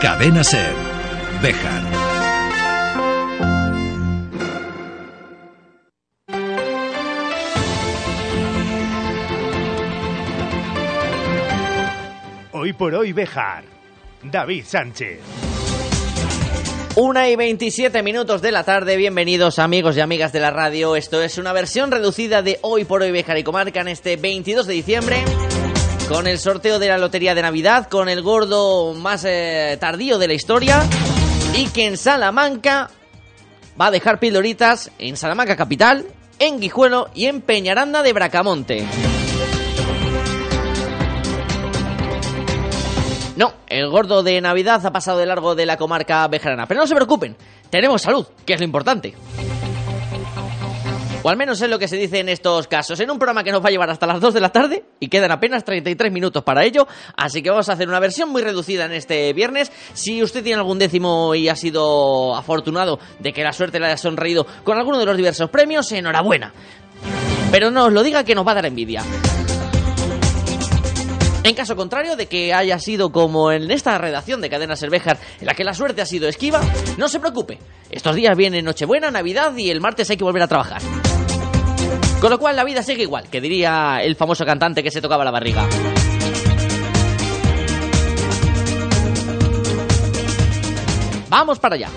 Cadena Ser. Bejar. Hoy por hoy Bejar. David Sánchez. Una y 27 minutos de la tarde, bienvenidos amigos y amigas de la radio. Esto es una versión reducida de Hoy por Hoy Bejar y Comarca en este 22 de diciembre. Con el sorteo de la Lotería de Navidad, con el gordo más eh, tardío de la historia. Y que en Salamanca va a dejar pildoritas en Salamanca Capital, en Guijuelo y en Peñaranda de Bracamonte. No, el gordo de Navidad ha pasado de largo de la comarca bejarana. Pero no se preocupen, tenemos salud, que es lo importante. O al menos es lo que se dice en estos casos. En un programa que nos va a llevar hasta las 2 de la tarde y quedan apenas 33 minutos para ello. Así que vamos a hacer una versión muy reducida en este viernes. Si usted tiene algún décimo y ha sido afortunado de que la suerte le haya sonreído con alguno de los diversos premios, enhorabuena. Pero no os lo diga que nos va a dar envidia. En caso contrario de que haya sido como en esta redacción de Cadena Cervejar, en la que la suerte ha sido esquiva, no se preocupe. Estos días vienen Nochebuena, Navidad y el martes hay que volver a trabajar. Con lo cual la vida sigue igual, que diría el famoso cantante que se tocaba la barriga. Vamos para allá.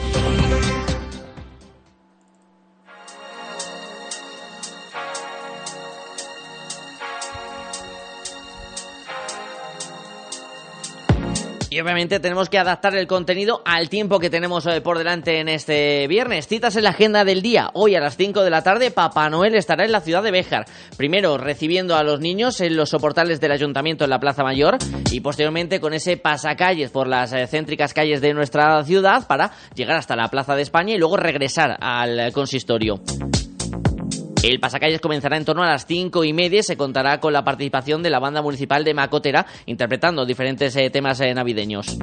Obviamente tenemos que adaptar el contenido al tiempo que tenemos eh, por delante en este viernes. Citas en la agenda del día. Hoy a las 5 de la tarde Papá Noel estará en la ciudad de Béjar. Primero recibiendo a los niños en los soportales del ayuntamiento en la Plaza Mayor y posteriormente con ese pasacalles por las eh, céntricas calles de nuestra ciudad para llegar hasta la Plaza de España y luego regresar al consistorio. El pasacalles comenzará en torno a las cinco y media. Se contará con la participación de la banda municipal de Macotera, interpretando diferentes eh, temas eh, navideños.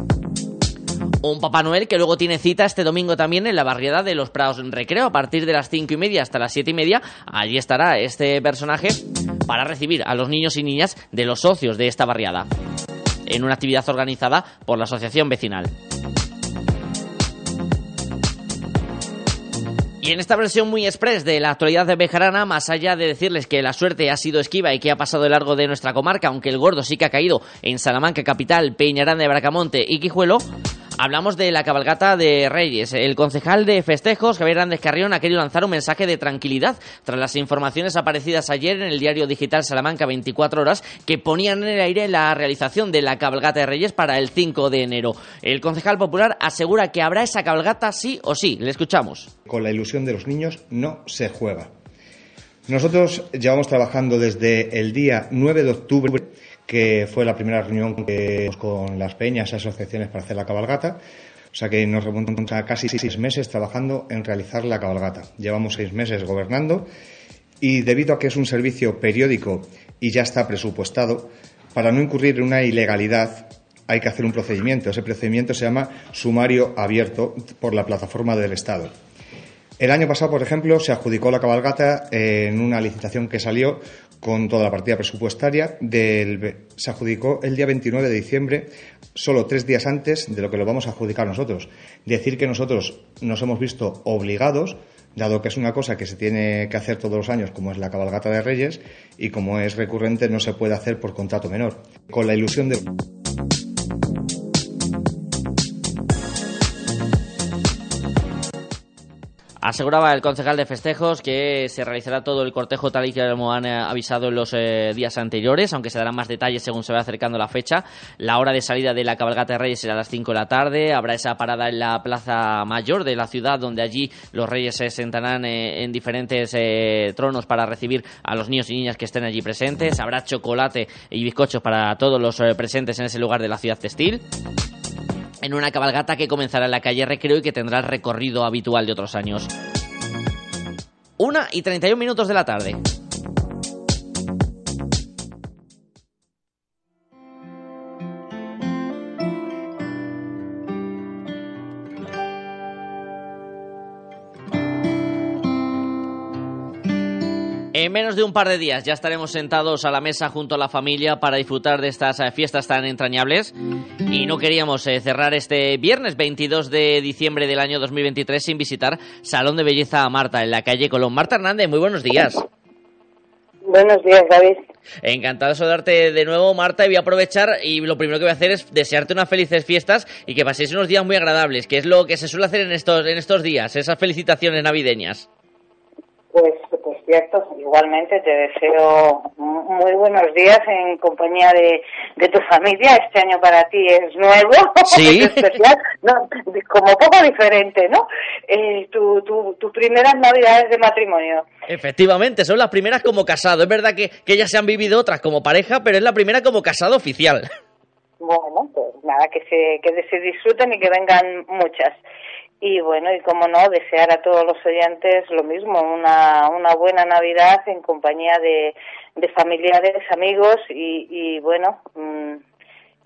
Un Papá Noel que luego tiene cita este domingo también en la barriada de los Prados Recreo a partir de las cinco y media hasta las siete y media. Allí estará este personaje para recibir a los niños y niñas de los socios de esta barriada en una actividad organizada por la asociación vecinal. Y en esta versión muy express de la actualidad de Bejarana, más allá de decirles que la suerte ha sido esquiva y que ha pasado de largo de nuestra comarca, aunque el gordo sí que ha caído en Salamanca capital, Peñarán de Bracamonte y Quijuelo, Hablamos de la cabalgata de Reyes. El concejal de festejos, Javier Hernández Carrión, ha querido lanzar un mensaje de tranquilidad tras las informaciones aparecidas ayer en el diario digital Salamanca 24 horas que ponían en el aire la realización de la cabalgata de Reyes para el 5 de enero. El concejal popular asegura que habrá esa cabalgata sí o sí. Le escuchamos. Con la ilusión de los niños no se juega. Nosotros llevamos trabajando desde el día 9 de octubre que fue la primera reunión que con las peñas y asociaciones para hacer la cabalgata. O sea que nos remontamos a casi seis meses trabajando en realizar la cabalgata. Llevamos seis meses gobernando y debido a que es un servicio periódico y ya está presupuestado, para no incurrir en una ilegalidad hay que hacer un procedimiento. Ese procedimiento se llama sumario abierto por la plataforma del Estado. El año pasado, por ejemplo, se adjudicó la cabalgata en una licitación que salió con toda la partida presupuestaria. Del, se adjudicó el día 29 de diciembre, solo tres días antes de lo que lo vamos a adjudicar nosotros. Decir que nosotros nos hemos visto obligados, dado que es una cosa que se tiene que hacer todos los años, como es la cabalgata de Reyes, y como es recurrente, no se puede hacer por contrato menor. Con la ilusión de. Aseguraba el concejal de festejos que se realizará todo el cortejo tal y como han eh, avisado en los eh, días anteriores, aunque se darán más detalles según se va acercando la fecha. La hora de salida de la cabalgata de Reyes será a las 5 de la tarde. Habrá esa parada en la plaza mayor de la ciudad, donde allí los reyes se sentarán eh, en diferentes tronos para recibir a los niños y niñas que estén allí presentes. Habrá chocolate y bizcochos para todos los presentes en ese lugar de la ciudad textil en una cabalgata que comenzará en la calle Recreo y que tendrá el recorrido habitual de otros años. Una y 31 minutos de la tarde. En menos de un par de días ya estaremos sentados a la mesa junto a la familia para disfrutar de estas eh, fiestas tan entrañables y no queríamos eh, cerrar este viernes 22 de diciembre del año 2023 sin visitar Salón de Belleza Marta en la calle Colón. Marta Hernández, muy buenos días. Buenos días, David. Encantado de saludarte de nuevo, Marta, y voy a aprovechar y lo primero que voy a hacer es desearte unas felices fiestas y que paséis unos días muy agradables, que es lo que se suele hacer en estos, en estos días, esas felicitaciones navideñas. Pues cierto, igualmente te deseo muy buenos días en compañía de, de tu familia. Este año para ti es nuevo, ¿Sí? es especial, no, como poco diferente, ¿no? Eh, tu, tu, tus primeras navidades de matrimonio. Efectivamente, son las primeras como casado. Es verdad que, que ya se han vivido otras como pareja, pero es la primera como casado oficial. Bueno, pues nada, que se, que se disfruten y que vengan muchas. Y bueno, y como no, desear a todos los oyentes lo mismo, una, una buena Navidad en compañía de, de familiares, amigos y, y bueno, mmm,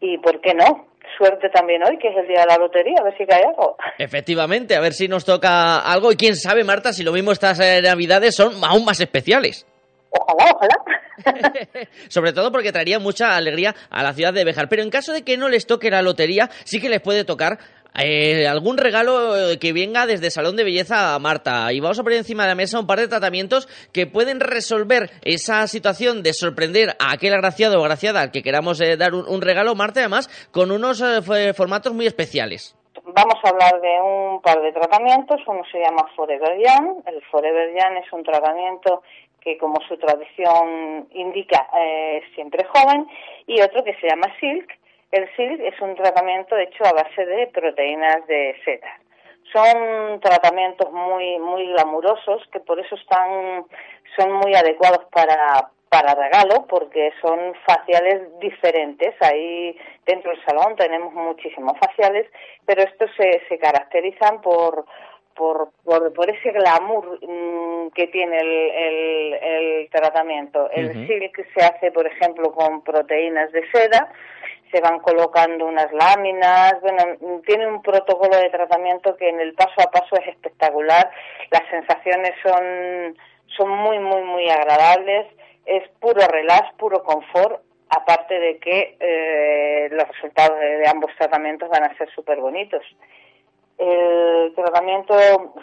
y por qué no, suerte también hoy, que es el día de la lotería, a ver si cae algo. Efectivamente, a ver si nos toca algo y quién sabe, Marta, si lo mismo estas eh, Navidades son aún más especiales. Ojalá, ojalá. Sobre todo porque traería mucha alegría a la ciudad de Bejar. Pero en caso de que no les toque la lotería, sí que les puede tocar eh, algún regalo que venga desde Salón de Belleza a Marta. Y vamos a poner encima de la mesa un par de tratamientos que pueden resolver esa situación de sorprender a aquel agraciado o agraciada al que queramos eh, dar un, un, regalo, Marta, además, con unos eh, formatos muy especiales. Vamos a hablar de un par de tratamientos. Uno se llama Forever Young. El Forever Young es un tratamiento que como su tradición indica eh, es siempre joven, y otro que se llama Silk. El Silk es un tratamiento hecho a base de proteínas de seda. Son tratamientos muy muy glamurosos que por eso están son muy adecuados para para regalo porque son faciales diferentes. Ahí dentro del salón tenemos muchísimos faciales, pero estos se, se caracterizan por por, por, por ese glamour mmm, que tiene el, el, el tratamiento. El uh -huh. silk se hace, por ejemplo, con proteínas de seda, se van colocando unas láminas, bueno, tiene un protocolo de tratamiento que en el paso a paso es espectacular, las sensaciones son, son muy, muy, muy agradables, es puro relax, puro confort, aparte de que eh, los resultados de, de ambos tratamientos van a ser súper bonitos. El tratamiento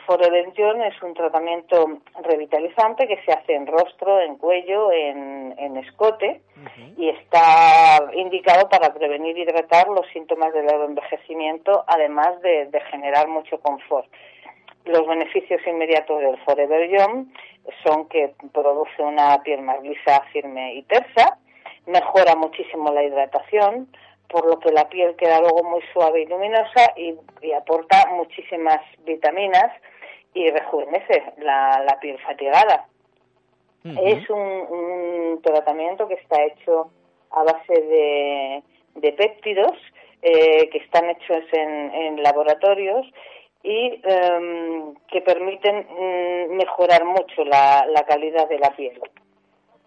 Forevention es un tratamiento revitalizante que se hace en rostro, en cuello, en, en escote uh -huh. y está indicado para prevenir y tratar los síntomas del envejecimiento, además de, de generar mucho confort. Los beneficios inmediatos del Forever Young son que produce una piel más lisa, firme y tersa, mejora muchísimo la hidratación, por lo que la piel queda luego muy suave y luminosa y, y aporta muchísimas vitaminas y rejuvenece la, la piel fatigada. Uh -huh. Es un, un, tratamiento que está hecho a base de, de péptidos eh, que están hechos en, en laboratorios y um, que permiten um, mejorar mucho la, la, calidad de la piel.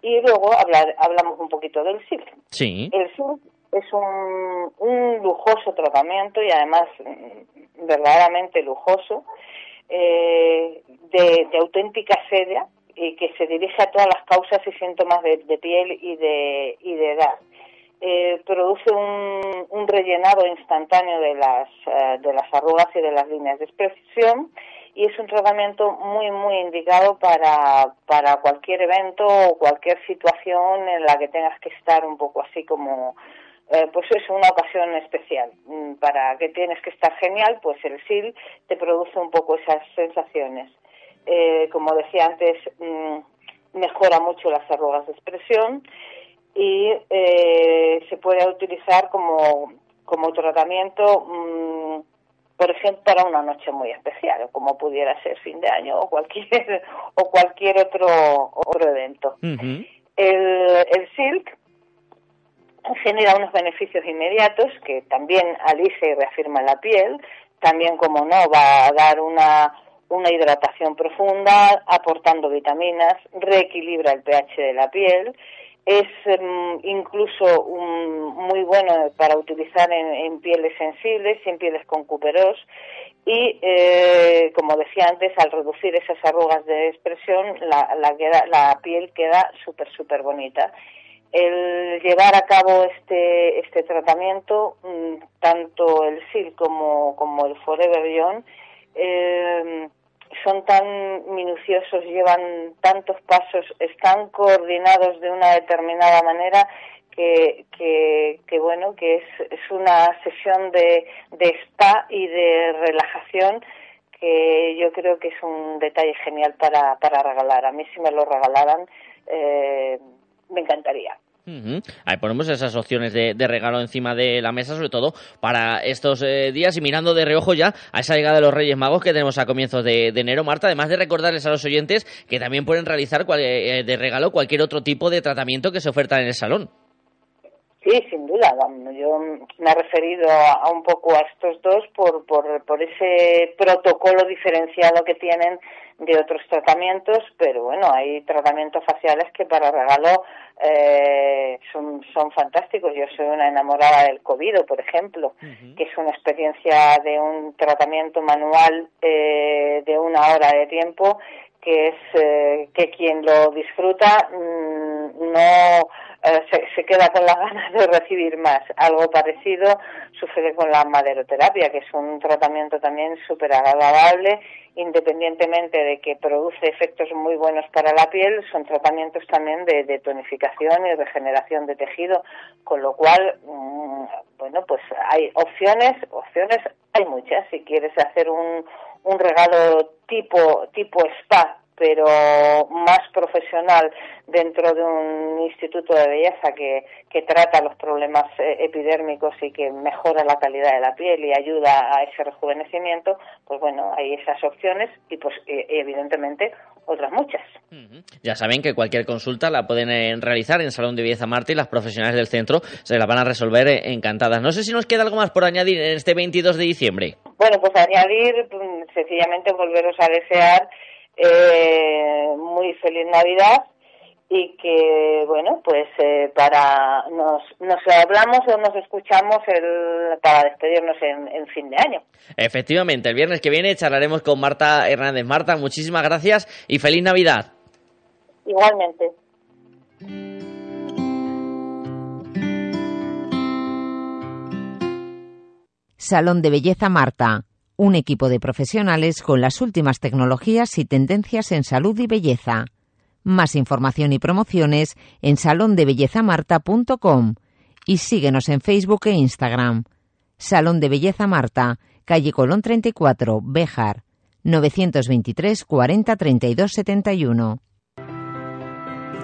Y luego hablar, hablamos un poquito del silk. Sí. El silk es un, un lujoso tratamiento y además mm, verdaderamente lujoso eh, de, auténtica seda y que se dirige a todas las causas y síntomas de, de piel y de, y de edad. Eh, produce un, un, rellenado instantáneo de las, uh, de las arrugas y de las líneas de expresión y es un tratamiento muy, muy indicado para, para cualquier evento o cualquier situación en la que tengas que estar un poco así como eh, pues es una ocasión especial. Mm, para que tienes que estar genial, pues el SIL te produce un poco esas sensaciones. Eh, como decía antes, mm, mejora mucho las arrugas de expresión y eh, se puede utilizar como, como tratamiento, mmm, por ejemplo, para una noche muy especial, como pudiera ser fin de año o cualquier, o cualquier otro, otro evento. Uh -huh. el, el silk genera unos beneficios inmediatos que también alisa y reafirma la piel, también como no va a dar una, una hidratación profunda, aportando vitaminas, reequilibra el pH de la piel, es em, incluso muy bueno para utilizar en, pieles sensibles en pieles con cuperos y eh, como decía antes al reducir esas arrugas de expresión la, la, piel queda súper súper bonita el llevar a cabo este este tratamiento mm, tanto el SIL como, como el Forever Young eh, son tan minuciosos, llevan tantos pasos, están coordinados de una determinada manera que, que, bueno, que es, es una sesión de, de spa y de relajación que yo creo que es un detalle genial para, para regalar. A mí si me lo regalaran, eh, me encantaría. Ahí ponemos esas opciones de, regalo encima de la mesa, sobre todo para estos eh, días y mirando de reojo ya a esa llegada de los Reyes Magos que tenemos a comienzos de, enero, Marta, además de recordarles a los oyentes que también pueden realizar eh, de regalo cualquier otro tipo de tratamiento que se oferta en el salón. Sí, sin duda. Yo me he referido a, un poco a estos dos por, por, por ese protocolo diferenciado que tienen de otros tratamientos, pero bueno, hay tratamientos faciales que para regalo eh, son, son fantásticos. Yo soy una enamorada del COVID, por ejemplo, que es una experiencia de un tratamiento manual eh, de una hora de tiempo que es eh, que quien lo disfruta mm, no eh, se, queda con las ganas de recibir más. Algo parecido sucede con la maderoterapia, que es un tratamiento también súper agradable, independientemente de que produce efectos muy buenos para la piel, son tratamientos también de, tonificación y regeneración de tejido, con lo cual, mm, bueno, pues hay opciones, opciones hay muchas. Si quieres hacer un, un regalo tipo, tipo spa pero más profesional dentro de un instituto de belleza que, que trata los problemas eh, epidérmicos y que mejora la calidad de la piel y ayuda a ese rejuvenecimiento, pues bueno, hay esas opciones y pues e, evidentemente otras muchas. Ya saben que cualquier consulta la pueden eh, realizar en Salón de Belleza Marte y las profesionales del centro se la van a resolver eh, encantadas. No sé si nos queda algo más por añadir en este 22 de diciembre. Bueno, pues añadir mm, sencillamente volveros a desear eh, muy feliz Navidad y que bueno pues eh, para nos, nos hablamos o nos escuchamos el, para despedirnos en, en, fin de año. Efectivamente el viernes que viene charlaremos con Marta Hernández. Marta muchísimas gracias y feliz Navidad. Igualmente. Salón de Belleza Marta. Un equipo de profesionales con las últimas tecnologías y tendencias en salud y belleza. Más información y promociones en salondebellezamarta.com y síguenos en Facebook e Instagram. Salón de Belleza Marta, calle Colón 34, Béjar, 923 40 32 71.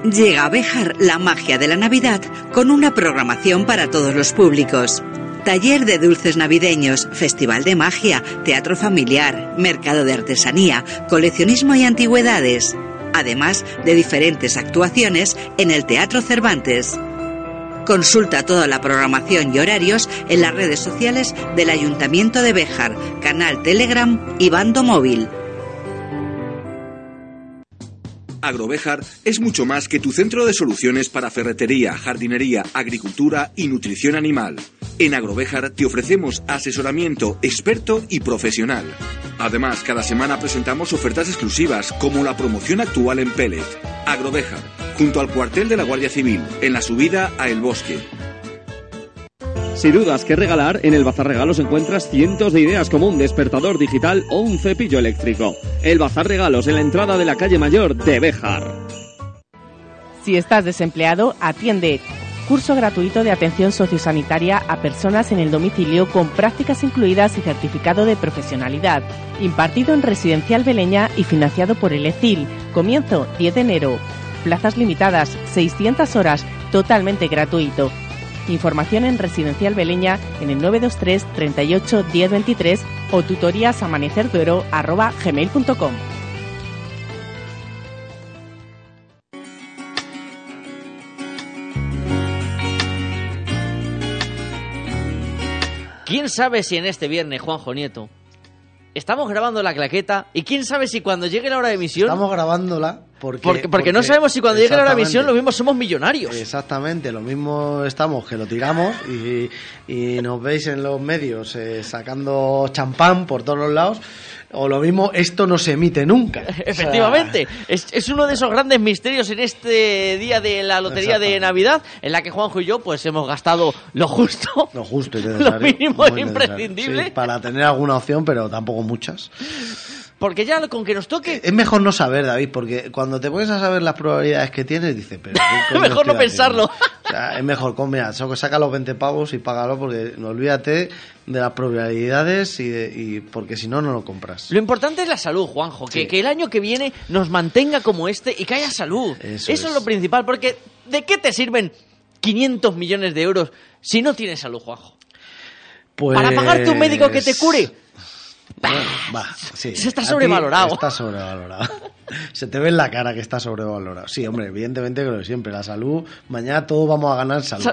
Llega a Béjar la magia de la Navidad con una programación para todos los públicos. Taller de dulces navideños, festival de magia, teatro familiar, mercado de artesanía, coleccionismo y antigüedades, además de diferentes actuaciones en el Teatro Cervantes. Consulta toda la programación y horarios en las redes sociales del Ayuntamiento de Béjar, canal Telegram y bando móvil Agrovejar es mucho más que tu centro de soluciones para ferretería, jardinería, agricultura y nutrición animal. En Agrovejar te ofrecemos asesoramiento experto y profesional. Además, cada semana presentamos ofertas exclusivas como la promoción actual en Pellet. Agrovejar, junto al cuartel de la Guardia Civil, en la subida a El Bosque. Si dudas qué regalar, en el Bazar Regalos encuentras cientos de ideas como un despertador digital o un cepillo eléctrico. El Bazar Regalos en la entrada de la calle mayor de Bejar. Si estás desempleado, atiende. Curso gratuito de atención sociosanitaria a personas en el domicilio con prácticas incluidas y certificado de profesionalidad. Impartido en Residencial Beleña y financiado por el ECIL. Comienzo 10 de enero. Plazas limitadas, 600 horas, totalmente gratuito. Información en Residencial Beleña en el 923 38 1023 o tutorías gmail.com. ¿Quién sabe si en este viernes, Juanjo Nieto, estamos grabando la claqueta y quién sabe si cuando llegue la hora de emisión... Estamos grabándola Porque, porque, no sabemos si cuando llegue la Eurovisión lo mismo somos millonarios. Exactamente, lo mismo estamos que lo tiramos y, y nos veis en los medios eh, sacando champán por todos los lados o lo mismo, esto no se emite nunca. Efectivamente, es, es, uno de esos grandes misterios en este día de la lotería de Navidad, en la que Juanjo y yo pues hemos gastado lo justo, lo justo y lo mínimo e imprescindible. Sí, para tener alguna opción, pero tampoco muchas. Porque ya con que nos toque. Es mejor no saber, David, porque cuando te pones a saber las probabilidades que tienes, dices, pero. Es mejor no pensarlo. O sea, es mejor, mira, saca los 20 pavos y págalo, porque no olvídate de las probabilidades y, y porque si no, no lo compras. Lo importante es la salud, Juanjo. Que, que, el año que viene nos mantenga como este y que haya salud. Eso, es. lo principal, porque ¿de qué te sirven 500 millones de euros si no tienes salud, Juanjo? Pues... Para pagarte un médico que te cure va, sí. Se está sobrevalorado. Está sobrevalorado. Se te ve en la cara que está sobrevalorado. Sí, hombre, evidentemente creo que siempre. La salud, mañana todos vamos a ganar salud.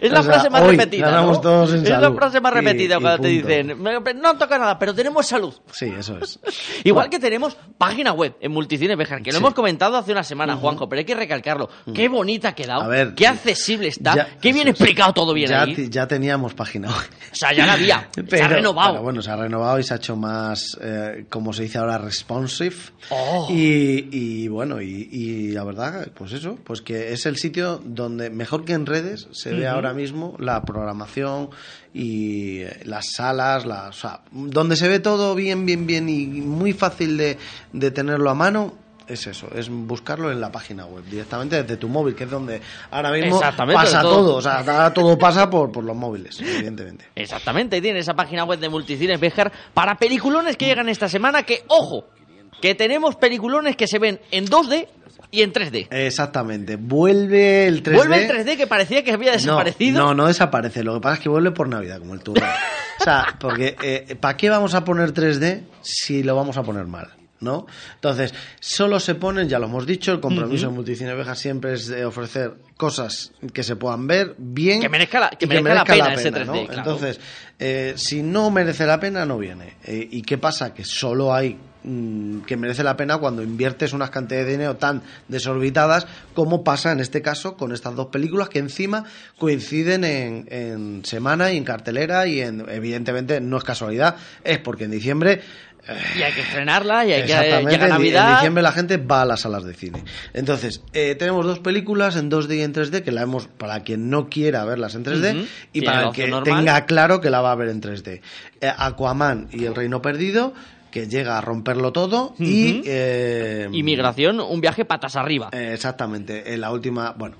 es la frase más repetida. Ganamos todos en es la frase más repetida cuando te dicen, no toca nada, pero tenemos salud. Sí, eso es. Igual que tenemos página web en Multicine Bejar, que lo hemos comentado hace una semana, Juanjo, pero hay que recalcarlo. Qué bonita ha quedado, qué accesible está, qué bien explicado todo bien ya, ahí. Ya teníamos página web. O sea, ya la había. se ha renovado. bueno, se ha renovado y se ha hecho más, eh, como se dice ahora, responsive. Oh. Y, y, bueno, y, y, la verdad, pues eso, pues que es el sitio donde, mejor que en redes, se ve ahora mismo la programación y las salas, la, o sea, donde se ve todo bien, bien, bien y muy fácil de, de tenerlo a mano, es eso, es buscarlo en la página web, directamente desde tu móvil, que es donde ahora mismo pasa todo. o sea, ahora todo pasa por, por los móviles, evidentemente. Exactamente, tiene esa página web de Multicines Bejar para peliculones que llegan esta semana, que, ojo, que tenemos peliculones que se ven en 2D y en 3D. Exactamente. Vuelve el 3D. Vuelve el 3D que parecía que había desaparecido. No, no, desaparece. Lo que pasa es que vuelve por Navidad, como el turno. o sea, porque eh, ¿para qué vamos a poner 3D si lo vamos a poner mal? ¿no? Entonces, solo se ponen, ya lo hemos dicho, el compromiso de Multicine Oveja siempre es de ofrecer cosas que se puedan ver bien. Que merezca la, que merezca la pena, ese 3D, Entonces, eh, si no merece la pena, no viene. Eh, ¿Y qué pasa? Que solo hay mm, que merece la pena cuando inviertes unas cantidades de dinero tan desorbitadas como pasa en este caso con estas dos películas que encima coinciden en, en semana y en cartelera y en, evidentemente no es casualidad, es porque en diciembre y hay que estrenarla y hay que llegar Navidad. En diciembre la gente va a las salas de cine. Entonces, eh, tenemos dos películas en 2D y en 3D que la hemos para quien no quiera verlas en 3D y para el que tenga claro que la va a ver en 3D. Eh, Aquaman y El Reino Perdido que llega a romperlo todo y eh, inmigración un viaje patas arriba exactamente en la última bueno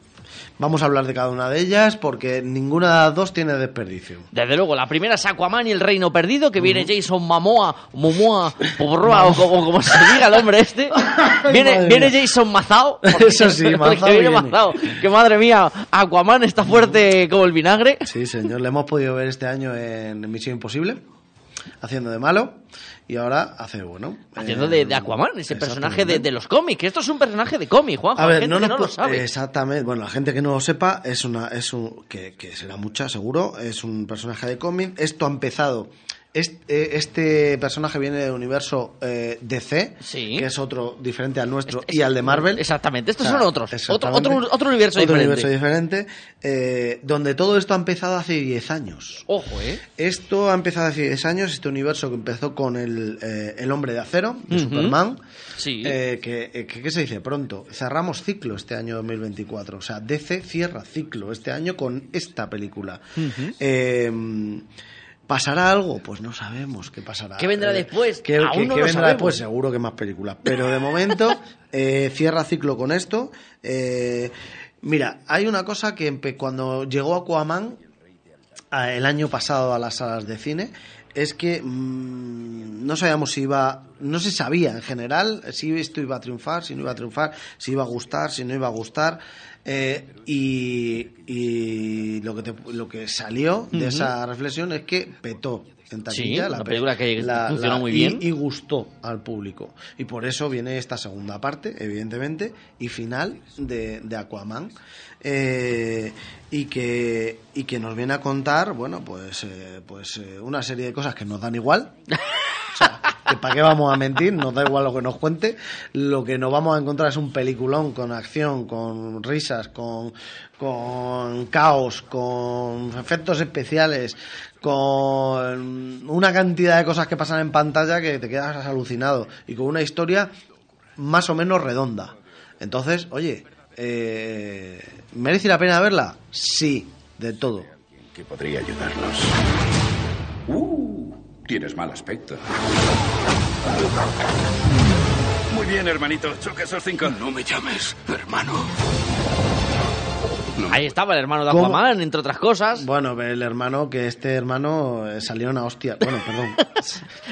Vamos a hablar de cada una de ellas porque ninguna de las dos tiene desperdicio. Desde luego, la primera es Aquaman y el Reino Perdido, que viene Jason Momoa, Momoa, Porroa, o como, se diga el hombre este. Viene, viene Jason Mazao. Eso sí, Mazao. Viene Mazao. Que madre mía, Aquaman está fuerte como el vinagre. Sí, señor, le hemos podido ver este año en Misión Imposible, haciendo de malo y ahora hace bueno. Haciendo de, Aquaman, ese personaje de, los cómics. Esto es un personaje de cómic, Juan. A ver, no, no lo sabe. Exactamente. Bueno, la gente que no lo sepa es una, es un, que, que será mucha, seguro. Es un personaje de cómic. Esto ha empezado este, este, personaje viene del universo eh, DC, que es otro diferente al nuestro y al de Marvel. Exactamente, estos son otros. Otro, otro, otro, universo otro diferente. universo diferente, eh, donde todo esto ha empezado hace 10 años. Ojo, ¿eh? Esto ha empezado hace 10 años, este universo que empezó con el, eh, el Hombre de Acero, de Superman. Sí. que, ¿Qué se dice? Pronto, cerramos ciclo este año 2024. O sea, DC cierra ciclo este año con esta película. ¿Pasará algo? Pues no sabemos qué pasará. ¿Qué vendrá eh, después? ¿Qué, vendrá después? Seguro que más películas. Pero de momento, eh, cierra ciclo con esto. Eh, mira, hay una cosa que cuando llegó Aquaman el año pasado a las salas de cine, es que mm, no sabíamos si iba, no se sabía en general si esto iba a triunfar, si no iba a triunfar, si iba a gustar, si no iba a gustar. Eh, y, lo, que lo que salió de esa reflexión es que petó en taquilla la, película que funcionó muy bien. y, gustó al público. Y por eso viene esta segunda parte evidentemente y final de, de Aquaman. Eh, y que y que nos viene a contar bueno pues eh, pues una serie de cosas que nos dan igual que para qué vamos a mentir, nos da igual lo que nos cuente, lo que nos vamos a encontrar es un peliculón con acción, con risas, con, con caos, con efectos especiales, con una cantidad de cosas que pasan en pantalla que te quedas alucinado y con una historia más o menos redonda. Entonces, oye, eh, ¿merece la pena verla? Sí, de todo. Que podría ayudarnos. Uh, tienes mal aspecto. Muy bien, hermanito. Choca esos cinco. No me llames, hermano. Ahí estaba el hermano de Aquaman, entre otras cosas. Bueno, el hermano, que este hermano eh, salió una hostia. Bueno, perdón.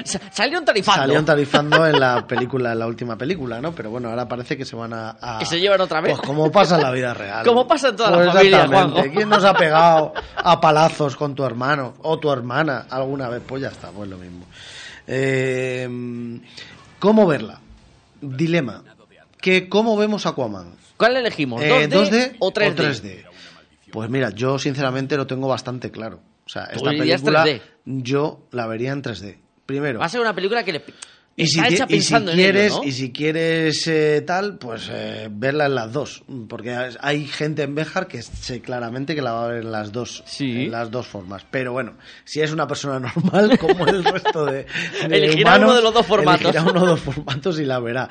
Salieron tarifando. Salieron tarifando en la película, en la última película, ¿no? Pero bueno, ahora parece que se van a. a- Que se llevan otra vez. Pues como pasa en la vida real. Como pasa en toda la Pues familia, exactamente. Juanjo. ¿Quién nos ha pegado a palazos con tu hermano o tu hermana alguna vez? Pues ya está, pues lo mismo. Eh, ¿Cómo verla? Dilema. ¿Qué, ¿Cómo vemos Aquaman? ¿Cuál elegimos? Eh, 2D, o 3D? 3D? Pues mira, yo sinceramente lo tengo bastante claro. O sea, esta película 3D. yo la vería en 3D. Primero. Va a ser una película que le... Y si, hecha y si quieres, ello, ¿no? y si quieres eh, tal, pues eh, verla en las dos, porque hay gente en Béjar que sé claramente que la va a ver en las dos, en las dos formas. Pero bueno, si es una persona normal como el resto de, de Elegirá humanos, uno de los dos formatos. elegirá uno de los formatos y la verá.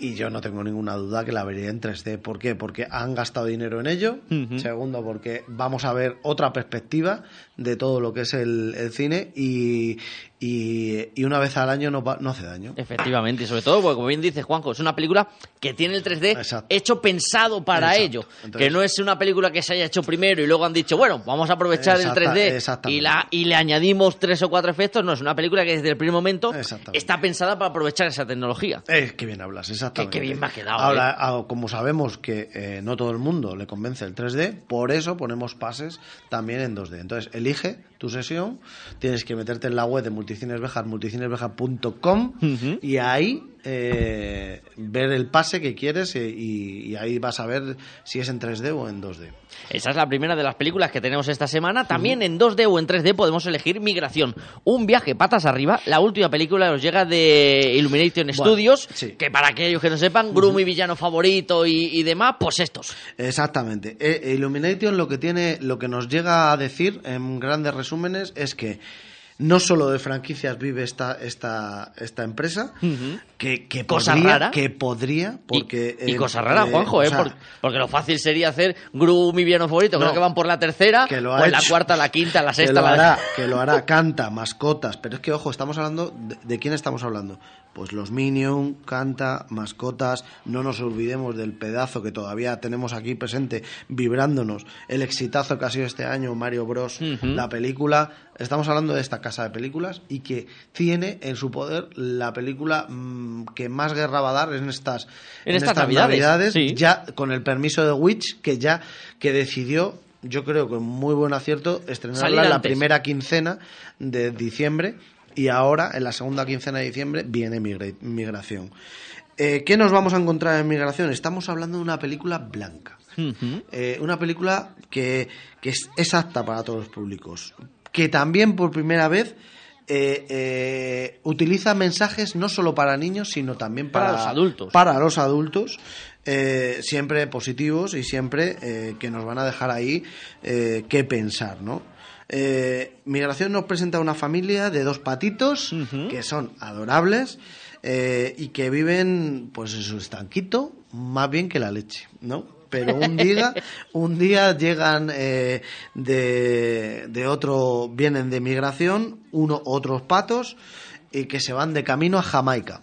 Y yo no tengo ninguna duda que la vería en 3D. ¿Por qué? Porque han gastado dinero en ello. Segundo, porque vamos a ver otra perspectiva de todo lo que es el, el cine y, y, y una vez al año no, no hace daño. Efectivamente, y sobre todo, porque como bien dice Juanjo, es una película que tiene el 3D hecho pensado para Exacto. ello. Entonces- que no es una película que se haya hecho primero y luego han dicho, bueno, vamos a aprovechar el 3D exactamente. y, la, y le añadimos tres o cuatro efectos. No, es una película que desde el primer momento está pensada para aprovechar esa tecnología. Eh, qué bien hablas, exactamente. Qué- qué bien me ha quedado, Ahora, eh. ah, como sabemos que eh, no todo el mundo le convence el 3D, por eso ponemos pases también en 2D. Entonces, elige tu sesión, tienes que meterte en la web de Multicines Bejar, multicinesbejar.com y ahí eh, ver el pase que quieres eh, y, y ahí vas a ver si es en 3D o en 2D. Esa es la primera de las películas que tenemos esta semana. También en 2D o en 3D podemos elegir Migración. Un viaje patas arriba. La última película nos llega de Illumination Bueno, Studios. sí. Que para aquellos que no sepan, Gru, mi villano favorito y, y demás, pues estos. Exactamente. Eh, Illumination lo que tiene, lo que nos llega a decir en grandes resúmenes es que no solo de franquicias vive esta esta esta empresa, que, que Cosa podría, rara. que podría, porque Y eh, cosa rara, eh, Juanjo, o ¿eh? sea, porque lo fácil sería hacer Gru, mi villano favorito. Creo que van por la tercera, que lo o en la cuarta, la quinta, la que sexta, lo la hará, que lo hará, canta, mascotas, pero es que ojo, estamos hablando de, ¿de quién estamos hablando? Pues los Minion, canta, mascotas, no nos olvidemos del pedazo que todavía tenemos aquí presente, vibrándonos, el exitazo que ha sido este año Mario Bros, la película, estamos hablando de esta casa de películas y que tiene en su poder la película mm, que más guerra va a dar en estas En estas Navidades, sí. ya con el permiso de Witch que ya que decidió yo creo que muy buen acierto estrenarla en la primera quincena de diciembre y ahora en la segunda quincena de diciembre viene Migra- Migración. Eh, ¿Qué nos vamos a encontrar en Migración? Estamos hablando de una película blanca. Eh, una película que, que es, es apta para todos los públicos. Que también por primera vez eh, utiliza mensajes no solo para niños, sino también para, Para los adultos. Para los adultos, siempre positivos y siempre que nos van a dejar ahí qué pensar, ¿no? Eh, Migración nos presenta una familia de dos patitos que son adorables eh, y que viven pues en su estanquito más bien que la leche, ¿no? Pero un día, un día llegan eh, de, de otro, vienen de migración, uno, otros patos, y que se van de camino a Jamaica.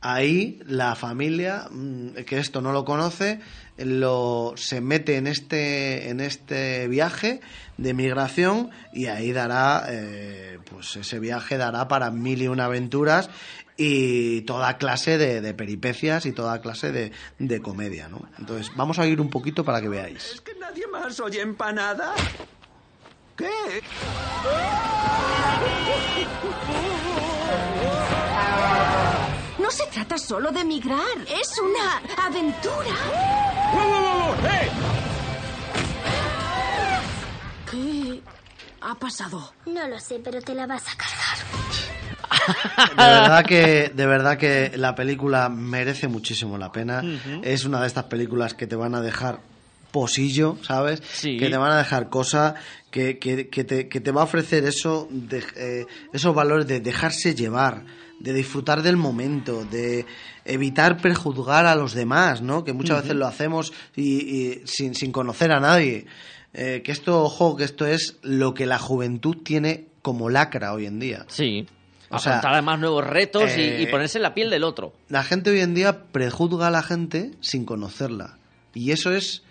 Ahí la familia, mm, que esto no lo conoce, lo, se mete en este, en este viaje de migración y ahí dará, eh, pues ese viaje dará para mil y una aventuras y toda clase de, de peripecias y toda clase de, de comedia, ¿no? Entonces, vamos a ir un poquito para que veáis. que nadie más oye empanada? ¿Qué? No se trata solo de migrar, es una aventura. ¿Qué ha pasado? No lo sé, pero te la vas a cargar. De verdad que, de verdad que la película merece muchísimo la pena. Es una de estas películas que te van a dejar posillo, ¿sabes? Sí. Que te van a dejar cosa que, que, que te, que te va a ofrecer eso, de, eh, esos valores de dejarse llevar, de disfrutar del momento, de evitar prejuzgar a los demás, ¿no? Que muchas veces lo hacemos y, y sin, sin conocer a nadie. Eh, que esto, ojo, que esto es lo que la juventud tiene como lacra hoy en día. Sí. O sea, Afrontar además nuevos retos y- y, eh, ponerse en la piel del otro. La gente hoy en día prejuzga a la gente sin conocerla. Y eso es.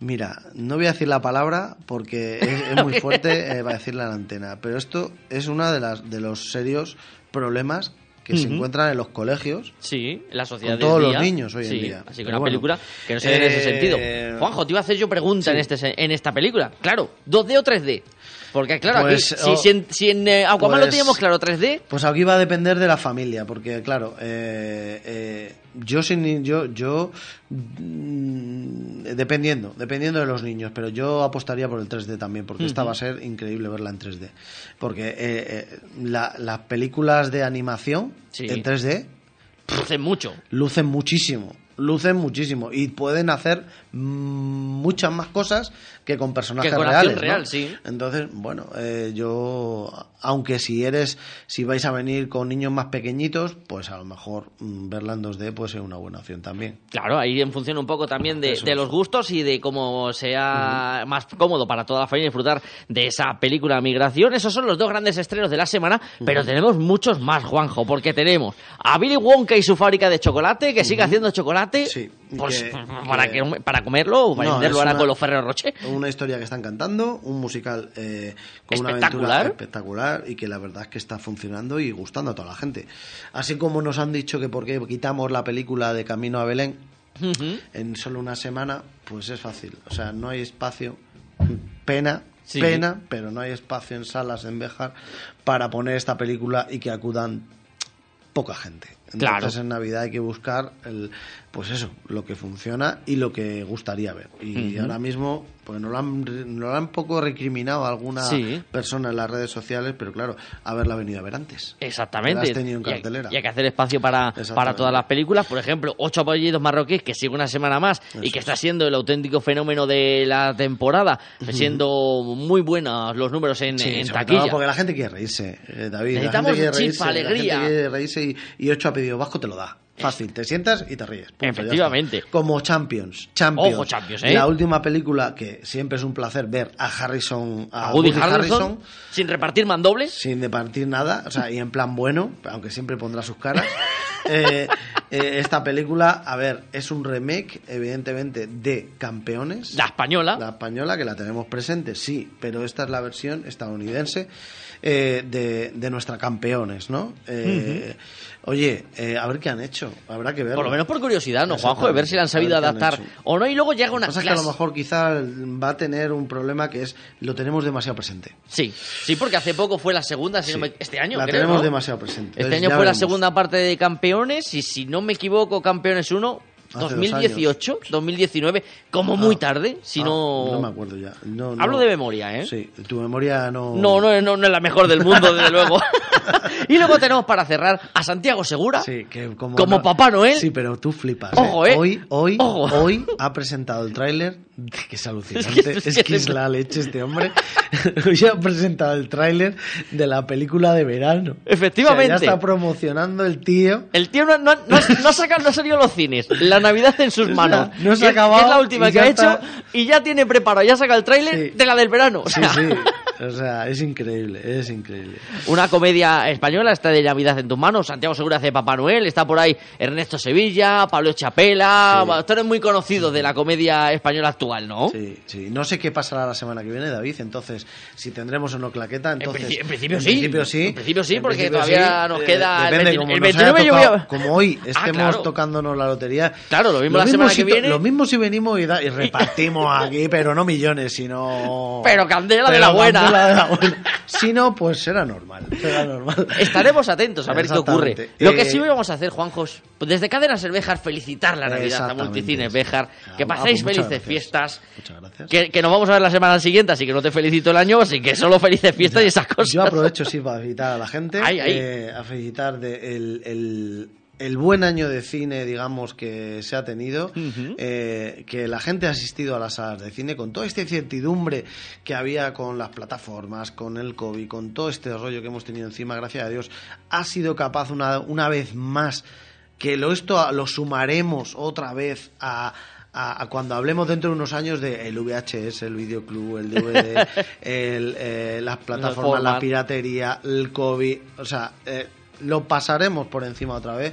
Mira, no voy a decir la palabra porque es, es muy fuerte eh, para decirla en la antena, pero esto es uno de, las, de los serios problemas que se encuentran en los colegios. Sí, en la sociedad Con todos los niños hoy en día. Así que Pero una bueno. película que no se ve en ese Eh, sentido. Juanjo, te iba a hacer yo pregunta sí. en, este, en esta película. Claro, ¿2D o 3D? Porque claro, aquí, Pues, si, oh, si en, si en, eh, Aquaman lo pues- teníamos claro 3D, Pues aquí va a depender de la familia, porque claro, eh, eh, yo sin yo yo mm, dependiendo, dependiendo de los niños, pero yo apostaría por el 3D también, porque esta va a ser increíble verla en 3D, porque eh, eh, la- las películas de animación Sí. en 3D lucen mucho. lucen muchísimo, lucen muchísimo y pueden hacer muchas más cosas que con personajes Que con reales. ¿no? real, sí. Entonces, bueno, eh, yo, aunque si eres, si vais a venir con niños más pequeñitos, pues a lo mejor mm, verla en 2D puede ser una buena opción también. Claro, ahí en función un poco también de, de los gustos y de cómo sea más cómodo para toda la familia disfrutar de esa película Migración. Esos son los dos grandes estrenos de la semana, pero tenemos muchos más, Juanjo, porque tenemos a Billy Wonka y su fábrica de chocolate, que sigue haciendo chocolate, pues, que- para, que- que- para comerlo o para No, venderlo ahora una- con los Ferrero Rocher. Una historia que están cantando, un musical eh, con una Espectacular. aventura espectacular y que la verdad es que está funcionando y gustando a toda la gente. Así como nos han dicho que por qué quitamos la película de Camino a Belén en solo una semana, pues es fácil. O sea, no hay espacio. Pena, Sí. pena, pero no hay espacio en salas en Béjar para poner esta película y que acudan poca gente. Entonces Claro. en Navidad hay que buscar el, pues eso, lo que funciona y lo que gustaría ver. Y ahora mismo, pues nos lo han, nos lo han poco recriminado alguna Sí. persona en las redes sociales, pero claro, haberla venido a ver antes. Exactamente. Has tenido en Y hay- cartelera. Y hay que hacer espacio para, para todas las películas. Por ejemplo, Ocho apellidos marroquíes, que sigue una semana más y que está siendo el auténtico fenómeno de la temporada, siendo muy buenos los números en, Sí, en taquilla. todo porque la gente quiere reírse, eh, David. La Necesitamos gente quiere chispa, reírse, la alegría. gente quiere reírse y, y ocho apellidos vasco te lo da. Fácil, te sientas y te ríes. Punto. Efectivamente. Como Champions. Champions. Ojo, Champions, ¿eh? La última película que siempre es un placer ver a Harrison, a, A Woody Woody Harrelson, sin repartir mandobles. sin departir nada, o sea, y en plan bueno, aunque siempre pondrá sus caras. Eh, eh, esta película, a ver, es un remake, evidentemente, de Campeones. La española. La española, que la tenemos presente, sí, pero esta es la versión estadounidense eh, de, de nuestra Campeones, ¿no? Eh, Oye, eh, a ver qué han hecho, habrá que verlo. Por lo menos por curiosidad, ¿no, Juanjo? De ver si la han sabido ver han adaptar o no. Y luego llega Lo una que pasa es que a lo clase- mejor quizá va a tener un problema que es lo tenemos demasiado presente. Sí, sí, porque hace poco fue la segunda, si no me- este año, la creo, tenemos ¿no? demasiado presente. Este Entonces, año fue la segunda parte de Campeones y si no me equivoco, Campeones 1, Hace dos 2018, 2019, como muy tarde, si Ah, no... No me acuerdo ya. No, no. Hablo de memoria, ¿eh? Sí, tu memoria no. No, no, no, no es la mejor del mundo, desde luego. y luego tenemos para cerrar a Santiago Segura Sí, que como, como no- Papá Noel. Sí, pero tú flipas. Ojo, ¿eh? Hoy, hoy, Ojo. hoy ha presentado el tráiler, que es alucinante. Es que- Es es que, es la leche este hombre. hoy ha presentado el tráiler de la película de verano. Efectivamente. O sea, ya está promocionando el tío. El tío no, no, no, ha- no no ha salido a los cines. La Navidad en sus manos. no se ha acabado Es la última que ha está. hecho y ya tiene preparado, ya saca el tráiler de la del verano. O Sí, sea, sí. O sea, es increíble, es increíble. Una comedia española, está de Navidad en tus manos. Santiago Segura hace Papá Noel, está por ahí Ernesto Sevilla, Pablo Chapela. Sí. Actores muy conocidos de la comedia española actual, ¿no? Sí, sí. No sé qué pasará la semana que viene, David. Entonces, si tendremos o no claqueta, entonces. en principio en sí. principio sí. En principio sí, En porque principio todavía sí. nos Eh, queda el depende, 20 como el nos haya 29 yo voy a- tocado- Como hoy Ah, estemos claro. tocándonos la lotería. Claro, lo mismo la semana si que viene. Lo mismo si venimos y, da- y repartimos aquí, pero no millones, sino. Pero candela de la buena. Es la de la buena. Si no, pues será normal. Será normal. Estaremos atentos a ver qué ocurre. Lo que Eh, sí vamos a hacer, Juanjos, desde Cadenas El Béjar, felicitar la Navidad a. Multicines Béjar. Que Ah, paséis pues muchas felices gracias. fiestas. Muchas gracias. Que, que nos vamos a ver la semana siguiente, así que no te felicito el año, así que solo felices fiestas y esas cosas. Yo aprovecho, sí, para felicitar a la gente. Eh, a felicitar de el, el- el buen año de cine, digamos, que se ha tenido. eh, que la gente ha asistido a las salas de cine con toda esta incertidumbre que había con las plataformas, con el COVID, con todo este rollo que hemos tenido encima, gracias a Dios, ha sido capaz una, una vez más que lo, esto lo sumaremos otra vez a, a- a cuando hablemos dentro de unos años de el VHS, el videoclub, el DVD, el, eh, las plataformas, la piratería, el COVID, o sea, eh, lo pasaremos por encima otra vez.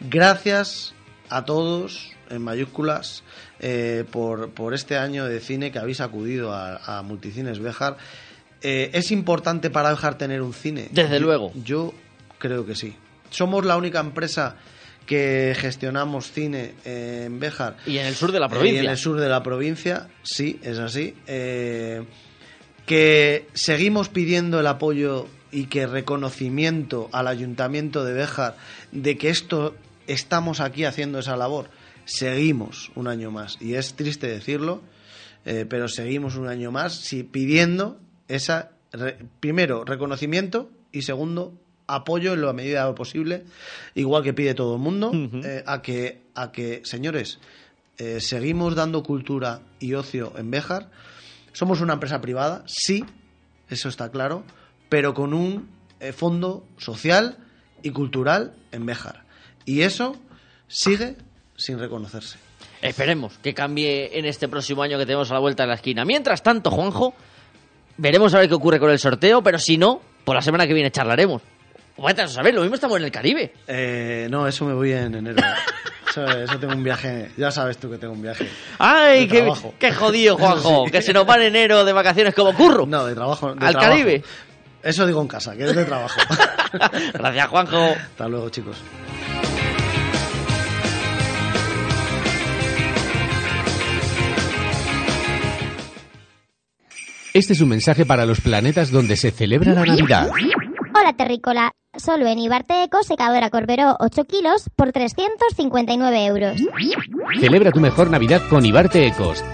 Gracias a todos, en mayúsculas, eh, por, por este año de cine que habéis acudido a, a Multicines Béjar. Eh, ¿Es importante para Béjar tener un cine? Desde Yo- luego. Yo creo que sí. Somos la única empresa que gestionamos cine en Béjar. Y en el sur de la Eh, provincia. y en el sur de la provincia, sí, es así. Eh, que seguimos pidiendo el apoyo y que reconocimiento al ayuntamiento de Béjar de que esto estamos aquí haciendo esa labor. Seguimos un año más y es triste decirlo, eh, pero seguimos un año más pidiendo esa re- primero reconocimiento y segundo apoyo en la medida de lo posible, igual que pide todo el mundo, eh, a que a que señores eh, seguimos dando cultura y ocio en Béjar. Somos una empresa privada, sí, eso está claro, pero con un eh, fondo social y cultural en Béjar. Y eso sigue sin reconocerse. Esperemos que cambie en este próximo año que tenemos a la vuelta de la esquina. Mientras tanto, Juanjo, veremos a ver qué ocurre con el sorteo, pero si no, por la semana que viene charlaremos. Vete a saber, lo mismo estamos en el Caribe. Eh, no, eso me voy en enero. Eso, eso tengo un viaje, ya sabes tú que tengo un viaje. ¡Ay, qué, qué jodido, Juanjo! Sí. Que se nos va en enero de vacaciones como curro. No, de trabajo. de ¿Al trabajo. Caribe? Eso digo en casa, que es de trabajo. Gracias, Juanjo. Hasta luego, chicos. Este es un mensaje para los planetas donde se celebra la Navidad. Hola terrícola, solo en Ibarte Eco secadora Corberó 8 kilos por 359 euros. Celebra tu mejor Navidad con Ibarte Ecos,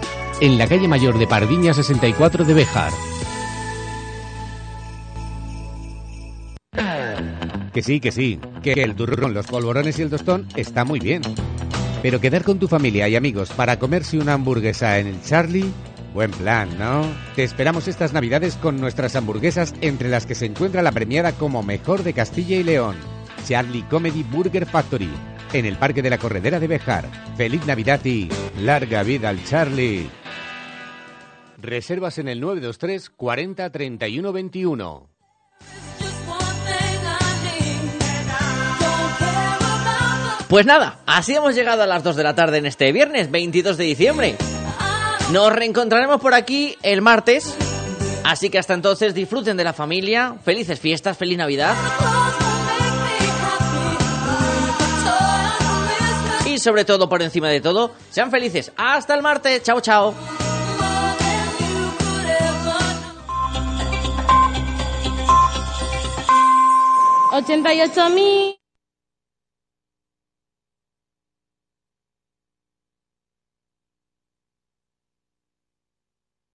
en la calle mayor de Pardiña 64 de Béjar. Que sí, que sí, que el turrón, los polvorones y el tostón está muy bien. Pero quedar con tu familia y amigos para comerse una hamburguesa en el Charlie, buen plan, ¿no? Te esperamos estas navidades con nuestras hamburguesas entre las que se encuentra la premiada como mejor de Castilla y León, Charlie Comedy Burger Factory, en el Parque de la Corredera de Bejar. Feliz Navidad y larga vida al Charlie. Reservas en el 923 40 31 21. Pues nada, así hemos llegado a las 2 de la tarde en este viernes 22 de diciembre. Nos reencontraremos por aquí el martes. Así que hasta entonces disfruten de la familia, felices fiestas, feliz Navidad. Y sobre todo, por encima de todo, sean felices. Hasta el martes. Chao, chao. Mil.